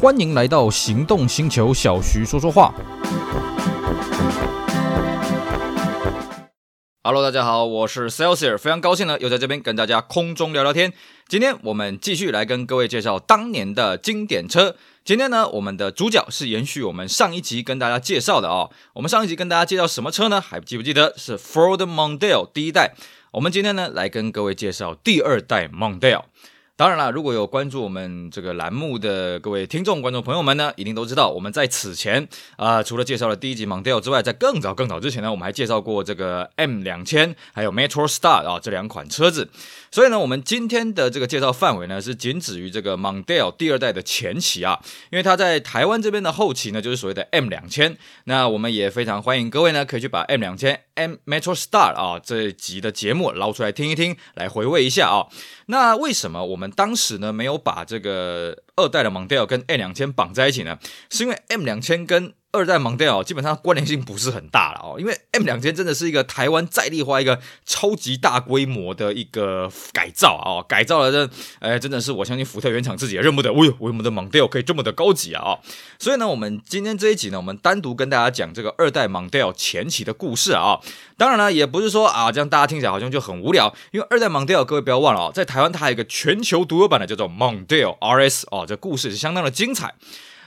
欢迎来到行动星球，小徐说说话。Hello，大家好，我是 Celsius，非常高兴呢，又在这边跟大家空中聊聊天。今天我们继续来跟各位介绍当年的经典车。今天呢，我们的主角是延续我们上一集跟大家介绍的哦。我们上一集跟大家介绍什么车呢？还记不记得是 Ford Mondeo 第一代？我们今天呢，来跟各位介绍第二代 Mondeo。当然了，如果有关注我们这个栏目的各位听众、观众朋友们呢，一定都知道，我们在此前啊、除了介绍了第一集 Mondeo 之外，在更早更早之前呢，我们还介绍过这个 M 两千还有 Metro Star 啊这两款车子。所以呢，我们今天的这个介绍范围呢，是仅止于这个 Mondeo 第二代的前期啊，因为它在台湾这边的后期呢，就是所谓的 M 两千。那我们也非常欢迎各位呢，可以去把 M 两千 M Metro Star 啊这一集的节目捞出来听一听，来回味一下啊。那为什么我们当时呢没有把这个二代的蒙迪欧跟 M 两千绑在一起呢？是因为 M 两千跟二代 Mondeo 基本上关联性不是很大了哦，因为 M 两千真的是一个台湾在地化一个超级大规模的一个改造啊哦，改造了这，哎，真的是我相信福特原厂自己也认不得，哎呦，为什么的 Mondeo 可以这么的高级啊？所以呢，我们今天这一集呢，我们单独跟大家讲这个二代 Mondeo 前期的故事啊。当然了，也不是说啊，这样大家听起来好像就很无聊，因为二代 Mondeo 各位不要忘了啊，在台湾它还有一个全球独有版的叫做 Mondeo RS 哦，这故事是相当的精彩。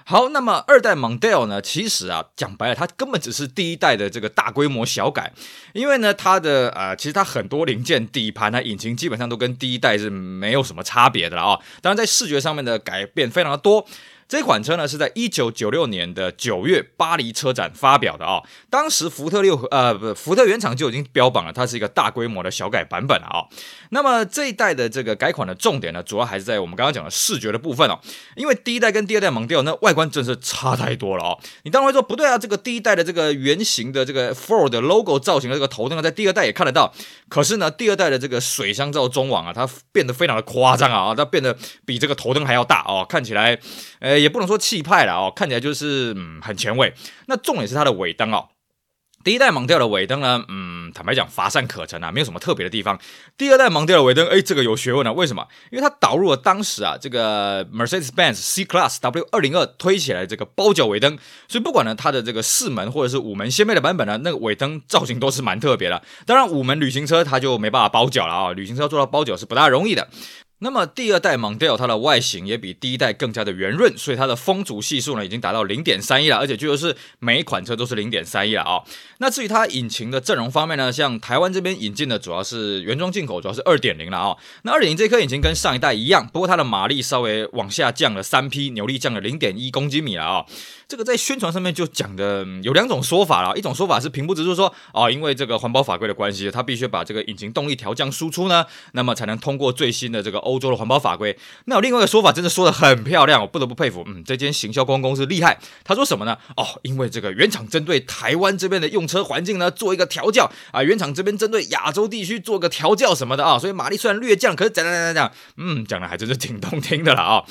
好，那么二代 Mondeo 呢？其实啊，讲白了，它根本只是第一代的这个大规模小改，因为呢，它的呃，其实它很多零件、底盘啊、引擎基本上都跟第一代是没有什么差别的了啊。当然，在视觉上面的改变非常的多。这款车呢是在一九九六年的九月巴黎车展发表的啊、当时福特六呃不福特原厂就已经标榜了，它是一个大规模的小改版本了啊、那么这一代的这个改款的重点呢，主要还是在我们刚刚讲的视觉的部分哦，因为第一代跟第二代 Mondeo 那外观真是差太多了哦。你当然会说不对啊，这个第一代的这个圆形的这个 Ford 的 logo 造型的这个头灯啊，在第二代也看得到，可是呢，第二代的这个水箱罩中网啊，它变得非常的夸张啊，它变得比这个头灯还要大哦，看起来呃也不能说气派了哦，看起来就是嗯很前卫。那重点是它的尾灯哦。第一代 Mondeo 的尾灯呢，嗯，坦白讲乏善可陈啊，没有什么特别的地方。第二代 Mondeo 的尾灯，哎，这个有学问啊，为什么？因为它导入了当时啊这个 Mercedes-Benz C-Class W 二零二推起来这个包角尾灯，所以不管呢它的这个四门或者是五门掀背的版本呢，那个尾灯造型都是蛮特别的。当然五门旅行车它就没办法包角了啊，旅行车做到包角是不大容易的。那么第二代 Mondeo 它的外形也比第一代更加的圆润，所以它的风阻系数呢已经达到零点三一了，而且据说是每一款车都是零点三一了啊、那至于它引擎的阵容方面呢，像台湾这边引进的主要是原装进口，主要是二点零了啊、那二点零这颗引擎跟上一代一样，不过它的马力稍微往下降了三匹，扭力降了零点一公斤米了啊、这个在宣传上面就讲的有两种说法了，一种说法是平铺直叙说啊，因为这个环保法规的关系，它必须把这个引擎动力调降输出呢，那么才能通过最新的这个欧欧洲的环保法规。那有另外一个说法，真的说的很漂亮，我不得不佩服，嗯，这间行销公关公司厉害。他说什么呢？哦，因为这个原厂针对台湾这边的用车环境呢，做一个调教啊，原厂这边针对亚洲地区做个调教什么的啊，所以马力虽然略降，可是讲讲讲讲，嗯，讲的还真是挺动听的了啊。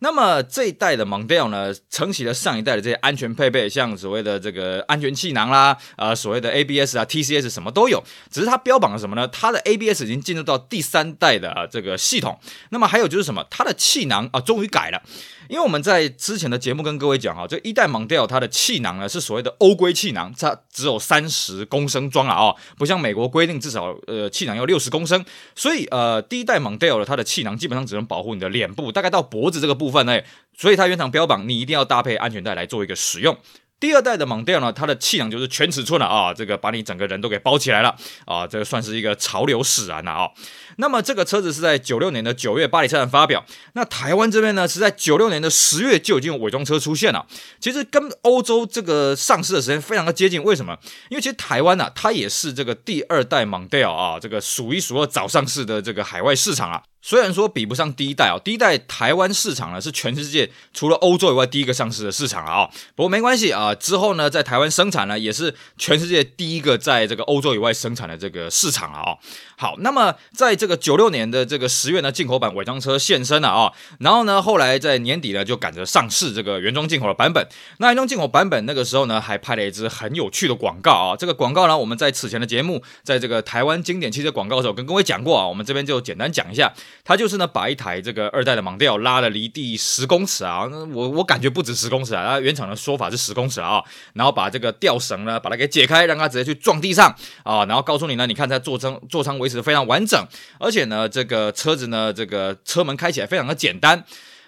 那么这一代的 Mondeo 呢，承袭了上一代的这些安全配备，像所谓的这个安全气囊啦，呃，所谓的 ABS 啊、TCS 什么都有。只是它标榜了什么呢？它的 ABS 已经进入到第三代的啊这个系统。那么还有就是什么？它的气囊啊，终于改了。因为我们在之前的节目跟各位讲哈，这一代 Mondeo 它的气囊呢是所谓的欧规气囊，它只有三十公升装了啊，不像美国规定至少呃气囊要六十公升，所以呃第一代 Mondeo 它的气囊基本上只能保护你的脸部，大概到脖子这个部部分呢，所以它原厂标榜你一定要搭配安全带来做一个使用。第二代的 Mondeo 呢，它的气囊就是全尺寸了啊，这个把你整个人都给包起来了啊，这个算是一个潮流使然了啊。那么这个车子是在九六年的九月巴黎车展发表，那台湾这边呢是在九六年的十月就已经有伪装车出现了。其实跟欧洲这个上市的时间非常的接近，为什么？因为其实台湾啊，它也是这个第二代 Mondeo 啊，这个数一数二早上市的这个海外市场啊。虽然说比不上第一代哦，第一代台湾市场呢是全世界除了欧洲以外第一个上市的市场了啊。不过没关系啊，之后呢在台湾生产呢也是全世界第一个在这个欧洲以外生产的这个市场了啊。好，那么在这这个九六年的这个十月呢，进口版伪装车现身了啊。然后呢，后来在年底呢就赶着上市这个原装进口的版本。那原装进口版本那个时候呢还拍了一支很有趣的广告啊。这个广告呢我们在此前的节目，在这个台湾经典汽车广告的时候跟各位讲过啊，我们这边就简单讲一下。它就是呢把一台这个二代的盲调拉了离地十公尺啊，我我感觉不止十公尺啊，它原厂的说法是十公尺啊，然后把这个吊绳呢把它给解开，让它直接去撞地上啊，然后告诉你呢，你看它座舱座舱维持的非常完整，而且呢这个车子呢这个车门开起来非常的简单。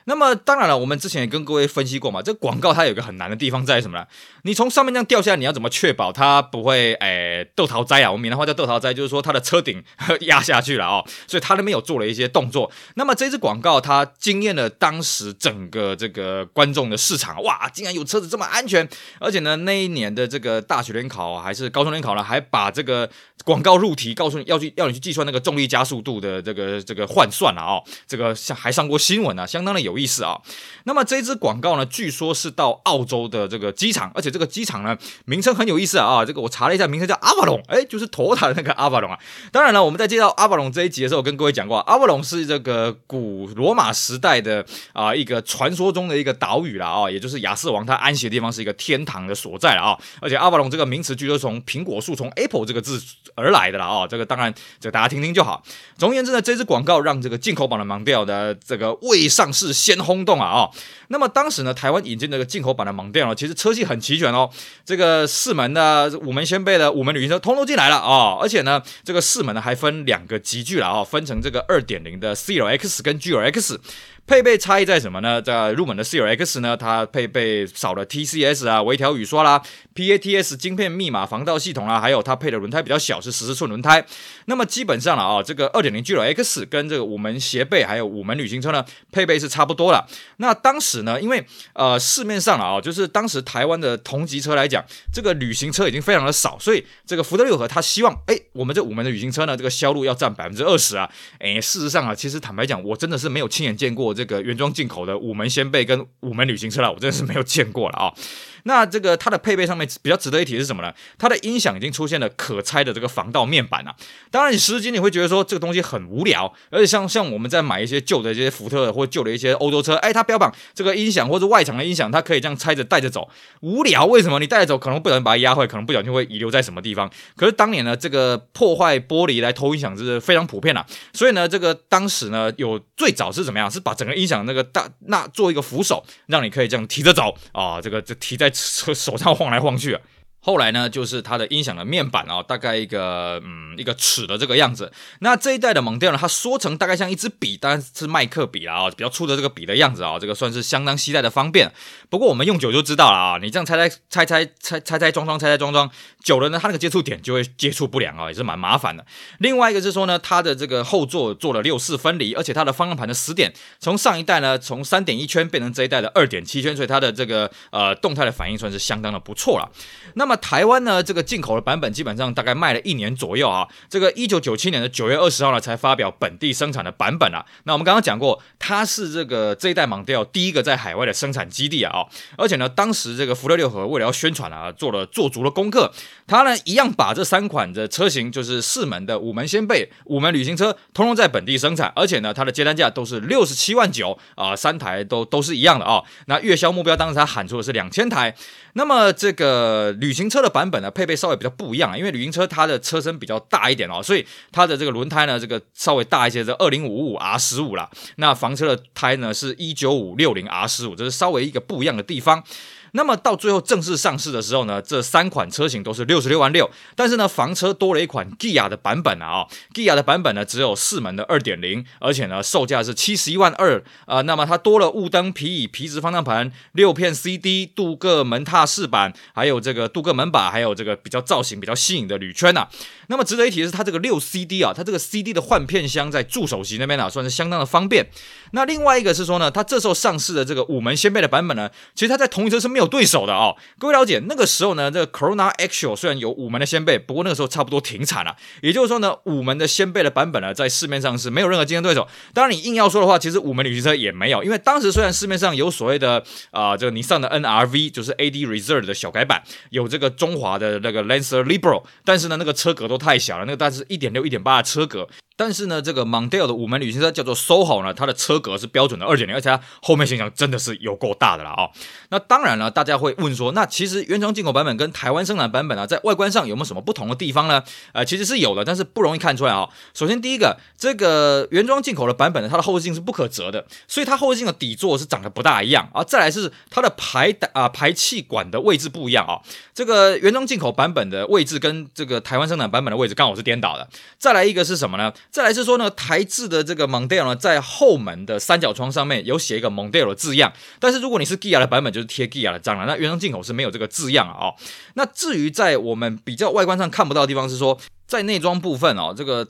那么当然了，我们之前也跟各位分析过嘛，这广告它有一个很难的地方在什么呢？你从上面这样掉下来，你要怎么确保它不会诶豆桃灾啊？我们闽南话叫豆桃灾，就是说它的车顶压下去了哦。所以它那边有做了一些动作。那么这支广告它惊艳了当时整个这个观众的市场，哇，竟然有车子这么安全！而且呢，那一年的这个大学联考还是高中联考呢，还把这个广告入题，告诉你要去要你去计算那个重力加速度的这个这个换算了哦。这个像还上过新闻啊，相当的有。意思啊，那么这支广告呢，据说是到澳洲的这个机场，而且这个机场呢，名称很有意思啊，这个我查了一下，名称叫阿瓦隆，哎，就是托塔的那个阿瓦隆啊。当然了，我们在介绍阿瓦隆这一集的时候，跟各位讲过，阿瓦隆是这个古罗马时代的啊一个传说中的一个岛屿了啊，也就是亚瑟王他安息的地方，是一个天堂的所在了啊。而且阿瓦隆这个名词据说从苹果树从 Apple 这个字而来的了啊，这个当然这大家听听就好。总而言之呢，这支广告让这个进口版的盲调的这个未上市。先轰动啊啊、哦！那么当时呢，台湾引进这个进口版的盲店哦，其实车系很齐全哦。这个四门的、五门掀背的、五门旅行车通通进来了啊、而且呢，这个四门呢还分两个级距了啊、分成这个二点零的 CLX 跟 GLX。配备差异在什么呢？在入门的 CLX 呢，它配备少了 TCS 啊，微调雨刷啦，PATS 晶片密码防盗系统啦，还有它配的轮胎比较小，是十四寸轮胎。那么基本上了啊，这个二点零 GLX 跟这个五门斜背还有五门旅行车呢，配备是差不多了。那当时呢，因为呃市面上了啊，就是当时台湾的同级车来讲，这个旅行车已经非常的少，所以这个福特六和它希望，哎，我们这五门的旅行车呢，这个销路要占百分之二十啊。哎，事实上啊，其实坦白讲，我真的是没有亲眼见过。这个原装进口的五门掀背跟五门旅行车了，我真的是没有见过了啊。那这个它的配备上面比较值得一提是什么呢？它的音响已经出现了可拆的这个防盗面板了。当然，你实际你会觉得说这个东西很无聊，而且像像我们在买一些旧的这些福特或旧的一些欧洲车，哎，它标榜这个音响或者外墙的音响，它可以这样拆着带着走，无聊。为什么？你带着走可能不小心把它压坏，可能不小心会遗留在什么地方。可是当年呢，这个破坏玻璃来偷音响是非常普遍了。所以呢，这个当时呢，有最早是怎么样？是把整个音响那个大那做一个扶手，让你可以这样提着走啊，这个就提在手上晃来晃去啊。后来呢，就是它的音响的面板啊，大概一个嗯一个尺的这个样子。那这一代的盲调呢，它缩成大概像一支笔，当然是麦克笔啦啊，比较粗的这个笔的样子啊，这个算是相当携带的方便。不过我们用久就知道了啊，你这样拆拆拆拆拆拆拆装装拆拆装装久了呢，它那个接触点就会接触不良啊，也是蛮麻烦的。另外一个是说呢，它的这个后座做了六四分离，而且它的方向盘的死点从上一代呢从三点一圈变成这一代的二点七圈，所以它的这个呃动态的反应算是相当的不错了。那那么台湾呢，这个进口的版本基本上大概卖了一年左右啊。这个一九九七年的九月二十号呢，才发表本地生产的版本啊。那我们刚刚讲过，它是这个这一代盲调第一个在海外的生产基地啊。而且呢，当时这个福特六和为了要宣传啊，做了做足了功课，它呢一样把这三款的车型，就是四门的五门掀背、五门旅行车，通通在本地生产。而且呢，它的接单价都是六十七万九啊，三台都都是一样的啊。那月销目标当时他喊出的是两千台。那么这个旅行车的版本呢，配备稍微比较不一样，因为旅行车它的车身比较大一点哦，所以它的这个轮胎呢，这个稍微大一些，这二零五五 R 十五啦。那房车的胎呢是一九五六零 R 十五，这是稍微一个不一样的地方。那么到最后正式上市的时候呢，这三款车型都是六十六万六，但是呢，房车多了一款 GIA 的版本啊、，GIA 的版本呢只有四门的二点零，而且呢售价是七十一万二啊。那么它多了雾灯、皮椅、皮质方向盘、六片 CD、镀铬门踏饰板，还有这个镀铬门把，还有这个比较造型比较新颖的铝圈呐、那么值得一提的是，它这个六 CD 啊，它这个 CD 的换片箱在助手席那边啊，算是相当的方便。那另外一个是说呢，它这时候上市的这个五门掀背的版本呢，其实它在同一车是没有对手的哦。各位了解，那个时候呢，这个 Corona Actual 虽然有五门的掀背，不过那个时候差不多停产了。也就是说呢，五门的掀背的版本呢，在市面上是没有任何竞争对手。当然，你硬要说的话，其实五门旅行车也没有，因为当时虽然市面上有所谓的啊、这个尼桑的 NRV，就是 AD Reserve 的小改版，有这个中华的那个 Lancer Libro，但是呢，那个车格都太小了，那个但是一点六、一点八的车格。但是呢，这个 Mondeo 的五门旅行车叫做 SOHO 呢，它的车格是标准的二点零，而且它后面行李箱真的是有够大的了啊、那当然了，大家会问说，那其实原装进口版本跟台湾生产版本啊，在外观上有没有什么不同的地方呢？呃，其实是有的，但是不容易看出来啊、哦。首先第一个，这个原装进口的版本呢，它的后视镜是不可折的，所以它后视镜的底座是长得不大一样啊。再来是它的排胆啊排气管的位置不一样啊、哦。这个原装进口版本的位置跟这个台湾生产版本的位置刚好是颠倒的。再来一个是什么呢？再来是说呢，台制的这个 Mondeo 呢，在后门的三角窗上面有写一个 Mondeo 的字样，但是如果你是 Gia 的版本，就是贴 Gia 的章了。那原装进口是没有这个字样啊、哦。那至于在我们比较外观上看不到的地方，是说。在内装部分哦，这个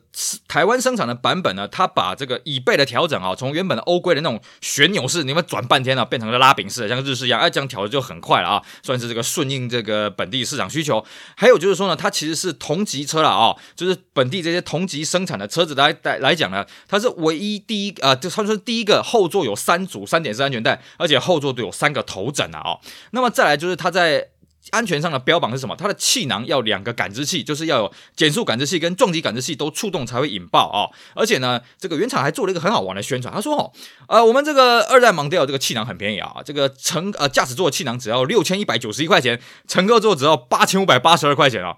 台湾生产的版本呢，它把这个椅背的调整啊，从原本的欧规的那种旋钮式，你们转半天啊，变成了拉柄式，像日式一样，哎，这样调的就很快了啊，算是这个顺应这个本地市场需求。还有就是说呢，它其实是同级车了啊，就是本地这些同级生产的车子来来来讲呢，它是唯一第一啊，就算是第一个后座有三组三点式安全带，而且后座都有三个头枕啊。那么再来就是它在。安全上的标榜是什么？它的气囊要两个感知器，就是要有减速感知器跟撞击感知器都触动才会引爆啊、而且呢，这个原厂还做了一个很好玩的宣传，他说哦，呃，我们这个二代盲调这个气囊很便宜啊，这个乘呃驾驶座气囊只要六千一百九十一块钱，乘客座只要八千五百八十二块钱啊。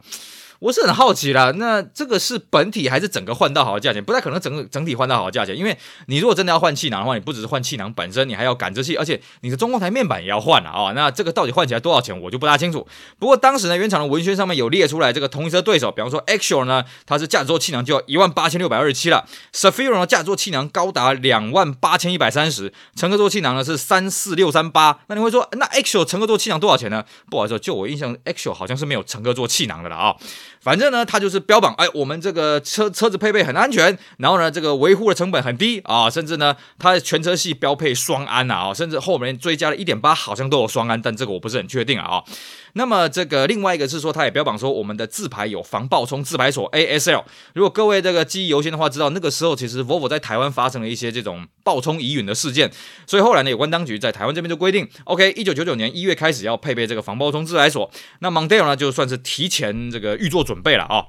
我是很好奇啦，那这个是本体还是整个换到好的价钱？不太可能整个整体换到好的价钱，因为你如果真的要换气囊的话，你不只是换气囊本身，你还要感知器，而且你的中控台面板也要换了啊、那这个到底换起来多少钱，我就不大清楚。不过当时呢，原厂的文宣上面有列出来，这个同一车对手，比方说 Axior 呢，它是驾驶座气囊就要一万八千六百二十七了 s a f i r o 呢驾驶座气囊高达两万八千一百三十，乘客座气囊呢是三四六三八。那你会说，那 Axior 乘客座气囊多少钱呢？不好意思，就我印象，Axior 好像是没有乘客座气囊的了啊、反正呢，它就是标榜，哎，我们这个车车子配备很安全，然后呢，这个维护的成本很低啊，甚至呢，它全车系标配双安啊，甚至后面追加了一点八，好像都有双安，但这个我不是很确定啊。那么这个另外一个是说，他也标榜说我们的自排有防爆冲自排锁 ASL。如果各位这个记忆犹新的话，知道那个时候其实 Volvo 在台湾发生了一些这种爆冲疑云的事件，所以后来呢，有关当局在台湾这边就规定，OK，一九九九年一月开始要配备这个防爆冲自排锁。那 Mondeo 呢，就算是提前这个预做准备了啊。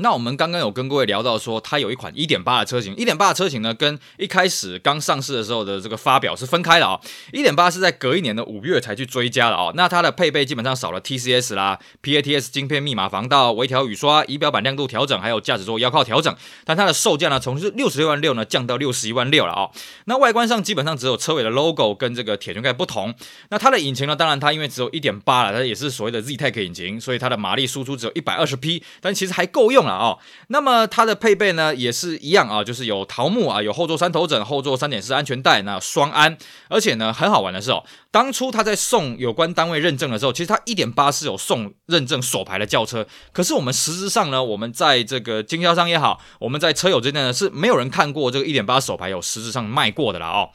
那我们刚刚有跟各位聊到说，它有一款1.8的车型，1.8的车型呢，跟一开始刚上市的时候的这个发表是分开的啊、哦。1.8是在隔一年的五月才去追加的啊、哦。那它的配备基本上少了 TCS 啦、PATS 晶片密码防盗、微调雨刷、仪表板亮度调整，还有驾驶座腰靠调整。但它的售价呢，从是六十六万六呢降到六十一万六了啊、哦。那外观上基本上只有车尾的 logo 跟这个铁圈盖不同。那它的引擎呢，当然它因为只有1.8了，它也是所谓的 ZTEC 引擎，所以它的马力输出只有一百二十匹，但其实还够用。了哦，那么它的配备呢也是一样啊，就是有桃木啊，有后座三头枕，后座三点式安全带，那双安，而且呢很好玩的是哦，当初他在送有关单位认证的时候，其实他一点八是有送认证手牌的轿车，可是我们实质上呢，我们在这个经销商也好，我们在车友之间呢是没有人看过这个一点八手牌有实质上卖过的了哦。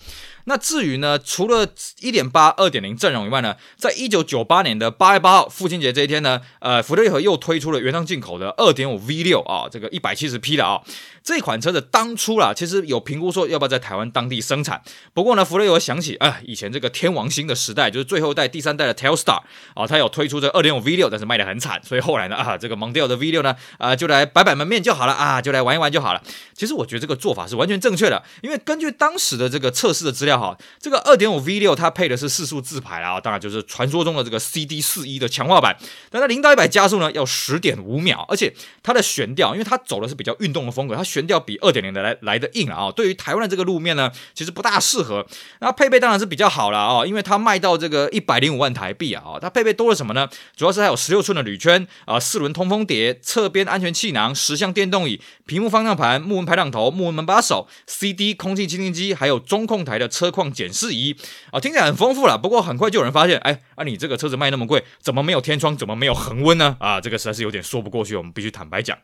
那至于呢，除了1.8、2.0阵容以外呢，在一九九八年的八月八号父亲节这一天呢，呃，福特利和又推出了原装进口的2.5 V6 啊，这个一百七十匹的啊。这款车的当初啦，其实有评估说要不要在台湾当地生产。不过呢，福特又想起，啊，以前这个天王星的时代，就是最后一代第三代的 Telstar 啊，它有推出这2.5 V6，但是卖得很惨，所以后来呢，啊，这个 Mondeo 的 V6 呢，啊，就来摆摆门面就好了啊，就来玩一玩就好了。其实我觉得这个做法是完全正确的，因为根据当时的这个测试的资料哈，这个2.5 V6 它配的是四速自排啊，当然就是传说中的这个 CD41 的强化版，但它零到一百加速呢要十点五秒，而且它的悬吊，因为它走的是比较运动的风格，它悬吊比二点零的来来的硬了啊！对于台湾的这个路面呢，其实不大适合。那配备当然是比较好了啊，因为它卖到这个一百零五万台币啊！它配备多了什么呢？主要是它有十六寸的铝圈啊，四轮通风碟、侧边安全气囊、十项电动椅、屏幕方向盘、木纹排挡头、木纹门把手、CD 空气清净机，还有中控台的车况检视仪啊，听起来很丰富了。不过很快就有人发现，哎，啊你这个车子卖那么贵，怎么没有天窗？怎么没有恒温呢？啊，这个实在是有点说不过去，我们必须坦白讲。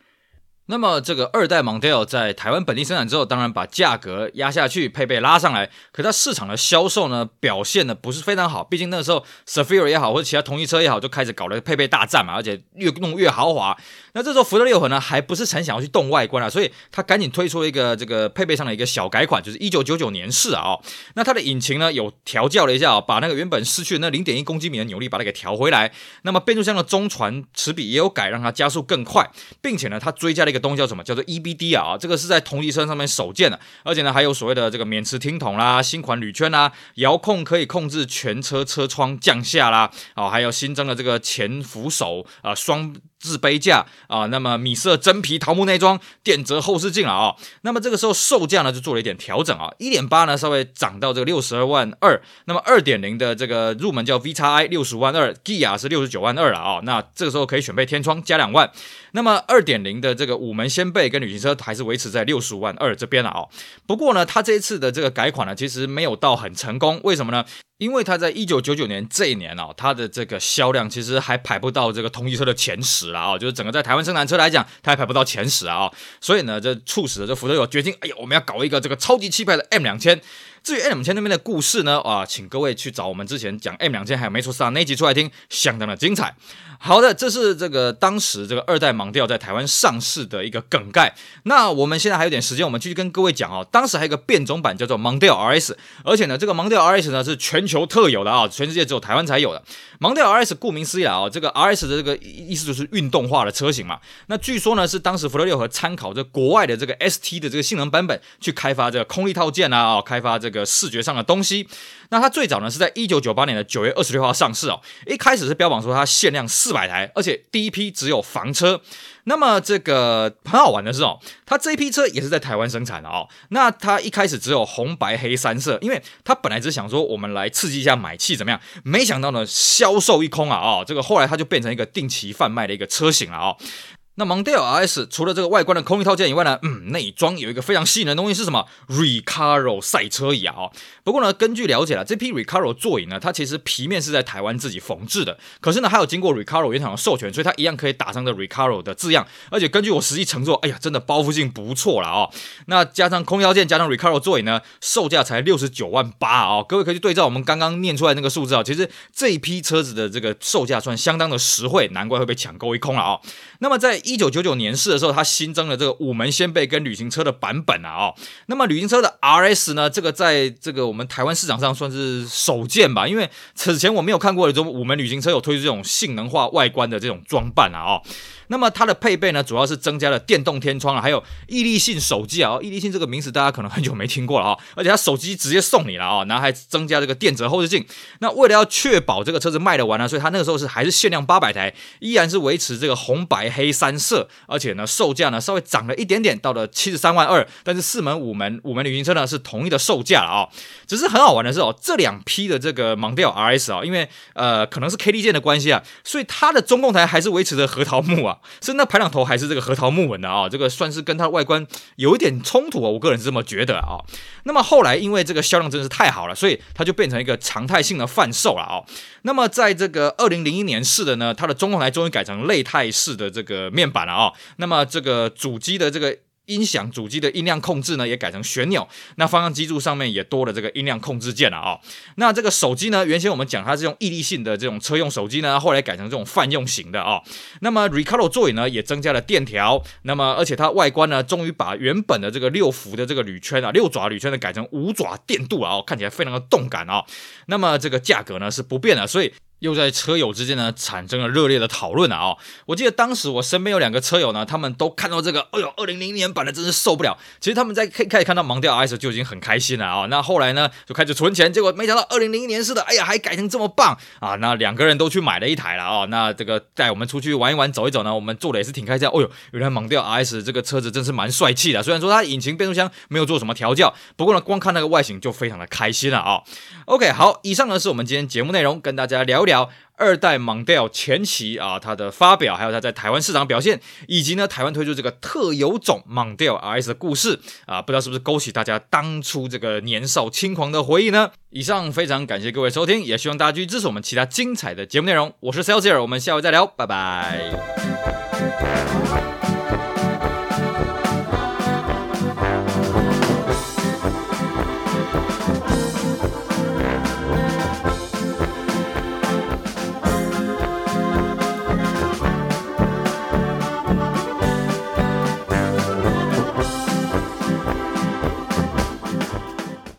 那么这个二代 Mondeo 在台湾本地生产之后，当然把价格压下去，配备拉上来。可它市场的销售呢，表现呢不是非常好。毕竟那个时候 s a f i r 也好，或者其他同级车也好，就开始搞了配备大战嘛，而且越弄越豪华。那这时候福特六合呢，还不是很想要去动外观啊，所以他赶紧推出了一个这个配备上的一个小改款，就是一九九九年式啊、那它的引擎呢，有调教了一下、哦，把那个原本失去那零点一公斤米的扭力把它给调回来。那么变速箱的中传齿比也有改，让它加速更快，并且呢，它追加了一个东西叫什么？叫做 EBD 啊，这个是在同级车上面首见的，而且呢还有所谓的这个免磁听筒啦、新款铝圈啦、遥控可以控制全车车窗降下啦，啊，还有新增的这个前扶手啊双。自杯架啊，那么米色真皮桃木内装，电折后视镜了啊。那么这个时候售价呢就做了一点调整啊，一点八呢稍微涨到这个六十二万二，那么二点零的这个入门叫 VXi 六十万二，Gia 是六十九万二了啊。那这个时候可以选配天窗加两万，那么二点零的这个五门掀背跟旅行车还是维持在六十五万二这边了啊。不过呢，它这一次的这个改款呢，其实没有到很成功，为什么呢？因为它在一九九九年这一年哦，它的这个销量其实还排不到这个同级车的前十了啊，就是整个在台湾生产车来讲，它还排不到前十啊，所以呢，这促使了这福特有决定，哎呀，我们要搞一个这个超级气派的 M 两千。至于 M 两千那边的故事呢，啊，请各位去找我们之前讲 M 两千还有没出上那集出来听，相当的精彩。好的，这是这个当时这个二代盲调在台湾上市的一个梗概。那我们现在还有点时间，我们继续跟各位讲哦。当时还有一个变种版叫做盲调 RS，而且呢，这个盲调 RS 呢是全球特有的啊，全世界只有台湾才有的。盲调 RS 顾名思义啊，这个 RS 的这个意思就是运动化的车型嘛。那据说呢是当时福特六和参考这国外的这个 ST 的这个性能版本去开发这个空力套件啊，开发这这个视觉上的东西。那它最早呢是在一九九八年的九月二十六号上市哦，一开始是标榜说它限量四百台，而且第一批只有房车。那么这个很好玩的是哦，它这一批车也是在台湾生产的哦。那它一开始只有红白黑三色，因为它本来只想说我们来刺激一下买气怎么样，没想到呢销售一空啊哦，这个后来它就变成一个定期贩卖的一个车型了哦。那蒙迪欧 RS 除了这个外观的空力套件以外呢，嗯，内装有一个非常吸引的东西是什么？Recaro 赛车椅啊！哦，不过呢，根据了解了，这批 Recaro 座椅呢，它其实皮面是在台湾自己缝制的，可是呢，还有经过 Recaro 原厂的授权，所以它一样可以打上这 Recaro 的字样。而且根据我实际乘坐，哎呀，真的包覆性不错了哦。那加上空力套件，加上 Recaro 座椅呢，售价才六十九万八！哦，各位可以去对照我们刚刚念出来那个数字啊，其实这一批车子的这个售价算相当的实惠，难怪会被抢购一空了哦。那么在一九九九年式的时候，它新增了这个五门掀背跟旅行车的版本啊，哦，那么旅行车的 RS 呢，这个在这个我们台湾市场上算是首见吧，因为此前我没有看过这种五门旅行车有推出这种性能化外观的这种装扮啊，哦。那么它的配备呢，主要是增加了电动天窗啊，还有毅力性手机啊。毅力性这个名词大家可能很久没听过了啊，而且它手机直接送你了啊，然后还增加这个电折后视镜。那为了要确保这个车子卖得完呢，所以它那个时候是还是限量八百台，依然是维持这个红白黑三色，而且呢售价呢稍微涨了一点点，到了七十三万二。但是四门五门五门旅行车呢是统一的售价了啊。只是很好玩的是哦，这两批的这个盲调 RS 啊，因为呃可能是 K D 键的关系啊，所以它的中控台还是维持着核桃木啊。是那排两头还是这个核桃木纹的啊？这个算是跟它的外观有一点冲突啊，我个人是这么觉得啊。那么后来因为这个销量真的是太好了，所以它就变成一个常态性的贩售了啊。那么在这个二零零一年式的呢，它的中控台终于改成类态式的这个面板了啊。那么这个主机的这个。音响主机的音量控制呢，也改成旋钮。那方向机柱上面也多了这个音量控制键了啊、那这个手机呢，原先我们讲它是用毅力性的这种车用手机呢，后来改成这种泛用型的啊、那么 Recaro 座椅呢，也增加了电条。那么而且它外观呢，终于把原本的这个六幅的这个铝圈啊，六爪铝圈的改成五爪电镀啊、看起来非常的动感啊、那么这个价格呢是不变的，所以。又在车友之间呢产生了热烈的讨论了啊！我记得当时我身边有两个车友呢，他们都看到这个，哎呦，二零零年版的真是受不了。其实他们在开开始看到盲调 RS 就已经很开心了啊！那后来呢就开始存钱，结果没想到二零零一年式的，哎呀，还改成这么棒啊！那两个人都去买了一台了啊！那这个带我们出去玩一玩、走一走呢，我们坐的也是挺开心。哦呦，原来盲调 RS 这个车子真是蛮帅气的，虽然说它引擎、变速箱没有做什么调教，不过呢，光看那个外形就非常的开心了啊！OK，好，以上呢是我们今天节目内容，跟大家聊聊。二代盲调前期啊，它的发表，还有它在台湾市场表现，以及呢台湾推出这个特有种盲调 RS 的故事啊，不知道是不是勾起大家当初这个年少轻狂的回忆呢？以上非常感谢各位收听，也希望大家继续支持我们其他精彩的节目内容。我是 Celsius，我们下回再聊，拜拜。